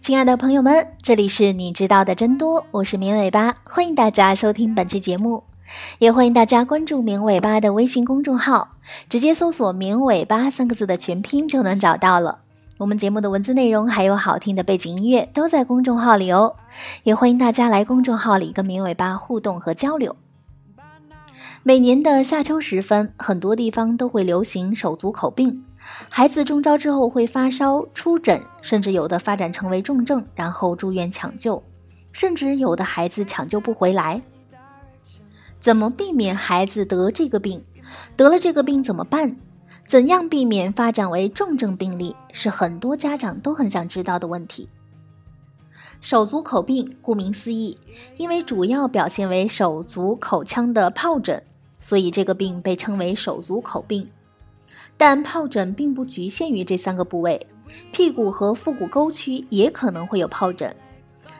亲爱的朋友们，这里是你知道的真多。我是绵尾巴，欢迎大家收听本期节目，也欢迎大家关注绵尾巴的微信公众号，直接搜索“绵尾巴”三个字的全拼就能找到了。我们节目的文字内容还有好听的背景音乐都在公众号里哦，也欢迎大家来公众号里跟绵尾巴互动和交流。每年的夏秋时分，很多地方都会流行手足口病。孩子中招之后会发烧、出疹，甚至有的发展成为重症，然后住院抢救，甚至有的孩子抢救不回来。怎么避免孩子得这个病？得了这个病怎么办？怎样避免发展为重症病例？是很多家长都很想知道的问题。手足口病顾名思义，因为主要表现为手足口腔的疱疹，所以这个病被称为手足口病。但疱疹并不局限于这三个部位，屁股和腹股沟区也可能会有疱疹。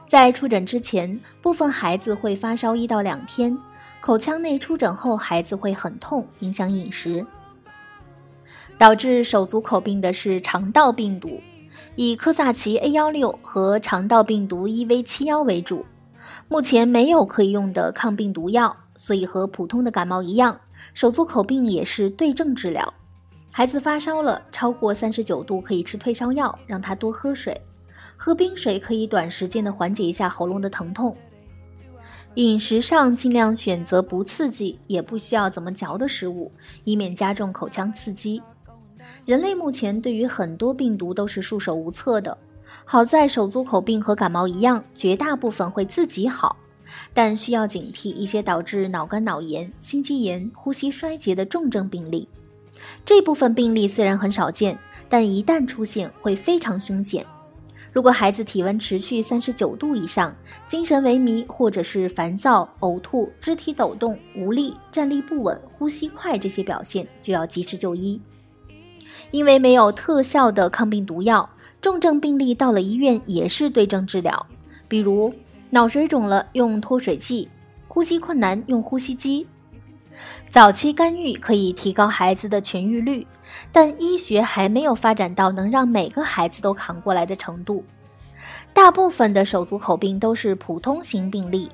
在出疹之前，部分孩子会发烧一到两天，口腔内出疹后，孩子会很痛，影响饮食。导致手足口病的是肠道病毒，以科萨奇 A 幺六和肠道病毒 EV 七幺为主。目前没有可以用的抗病毒药，所以和普通的感冒一样，手足口病也是对症治疗。孩子发烧了，超过三十九度可以吃退烧药，让他多喝水，喝冰水可以短时间的缓解一下喉咙的疼痛。饮食上尽量选择不刺激也不需要怎么嚼的食物，以免加重口腔刺激。人类目前对于很多病毒都是束手无策的，好在手足口病和感冒一样，绝大部分会自己好，但需要警惕一些导致脑干脑炎、心肌炎、呼吸衰竭的重症病例。这部分病例虽然很少见，但一旦出现会非常凶险。如果孩子体温持续三十九度以上，精神萎靡或者是烦躁、呕吐、肢体抖动、无力、站立不稳、呼吸快这些表现，就要及时就医。因为没有特效的抗病毒药，重症病例到了医院也是对症治疗，比如脑水肿了用脱水剂，呼吸困难用呼吸机。早期干预可以提高孩子的痊愈率，但医学还没有发展到能让每个孩子都扛过来的程度。大部分的手足口病都是普通型病例，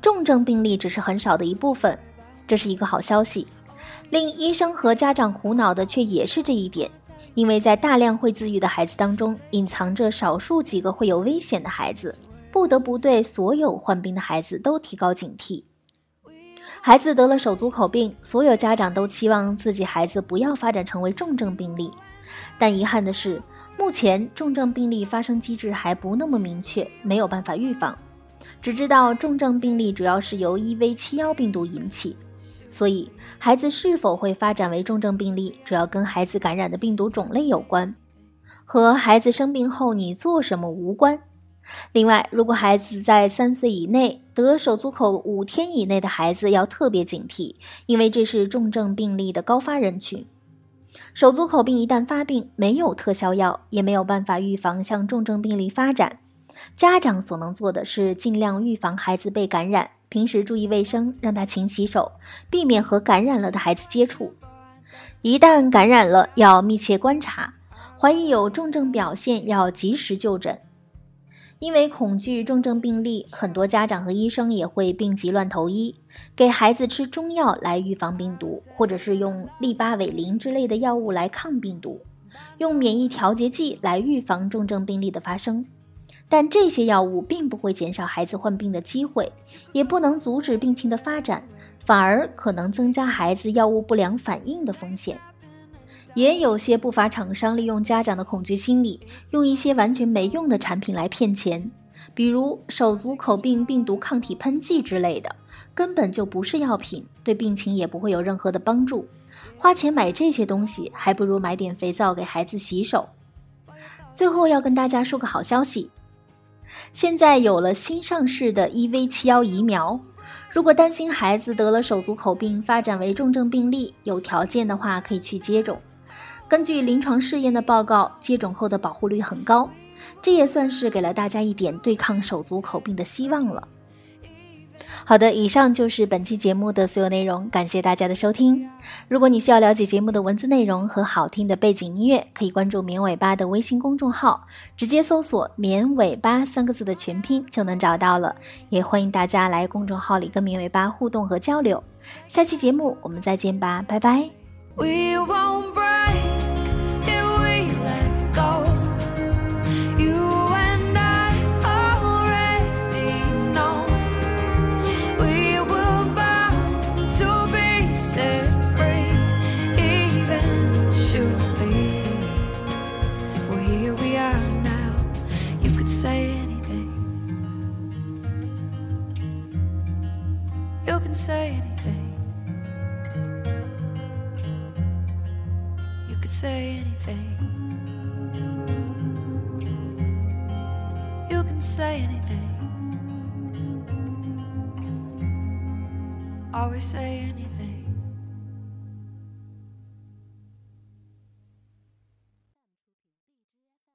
重症病例只是很少的一部分，这是一个好消息。令医生和家长苦恼的却也是这一点，因为在大量会自愈的孩子当中，隐藏着少数几个会有危险的孩子，不得不对所有患病的孩子都提高警惕。孩子得了手足口病，所有家长都期望自己孩子不要发展成为重症病例，但遗憾的是，目前重症病例发生机制还不那么明确，没有办法预防。只知道重症病例主要是由 EV71 病毒引起，所以孩子是否会发展为重症病例，主要跟孩子感染的病毒种类有关，和孩子生病后你做什么无关。另外，如果孩子在三岁以内得手足口五天以内的孩子要特别警惕，因为这是重症病例的高发人群。手足口病一旦发病，没有特效药，也没有办法预防向重症病例发展。家长所能做的是尽量预防孩子被感染，平时注意卫生，让他勤洗手，避免和感染了的孩子接触。一旦感染了，要密切观察，怀疑有重症表现，要及时就诊。因为恐惧重症病例，很多家长和医生也会病急乱投医，给孩子吃中药来预防病毒，或者是用利巴韦林之类的药物来抗病毒，用免疫调节剂来预防重症病例的发生。但这些药物并不会减少孩子患病的机会，也不能阻止病情的发展，反而可能增加孩子药物不良反应的风险。也有些不法厂商利用家长的恐惧心理，用一些完全没用的产品来骗钱，比如手足口病病毒抗体喷剂之类的，根本就不是药品，对病情也不会有任何的帮助。花钱买这些东西，还不如买点肥皂给孩子洗手。最后要跟大家说个好消息，现在有了新上市的 EV 七幺疫苗。如果担心孩子得了手足口病发展为重症病例，有条件的话可以去接种。根据临床试验的报告，接种后的保护率很高，这也算是给了大家一点对抗手足口病的希望了。好的，以上就是本期节目的所有内容，感谢大家的收听。如果你需要了解节目的文字内容和好听的背景音乐，可以关注“绵尾巴”的微信公众号，直接搜索“绵尾巴”三个字的全拼就能找到了。也欢迎大家来公众号里跟绵尾巴互动和交流。下期节目我们再见吧，拜拜。Can say anything. You could say anything. You can say anything. Always say anything.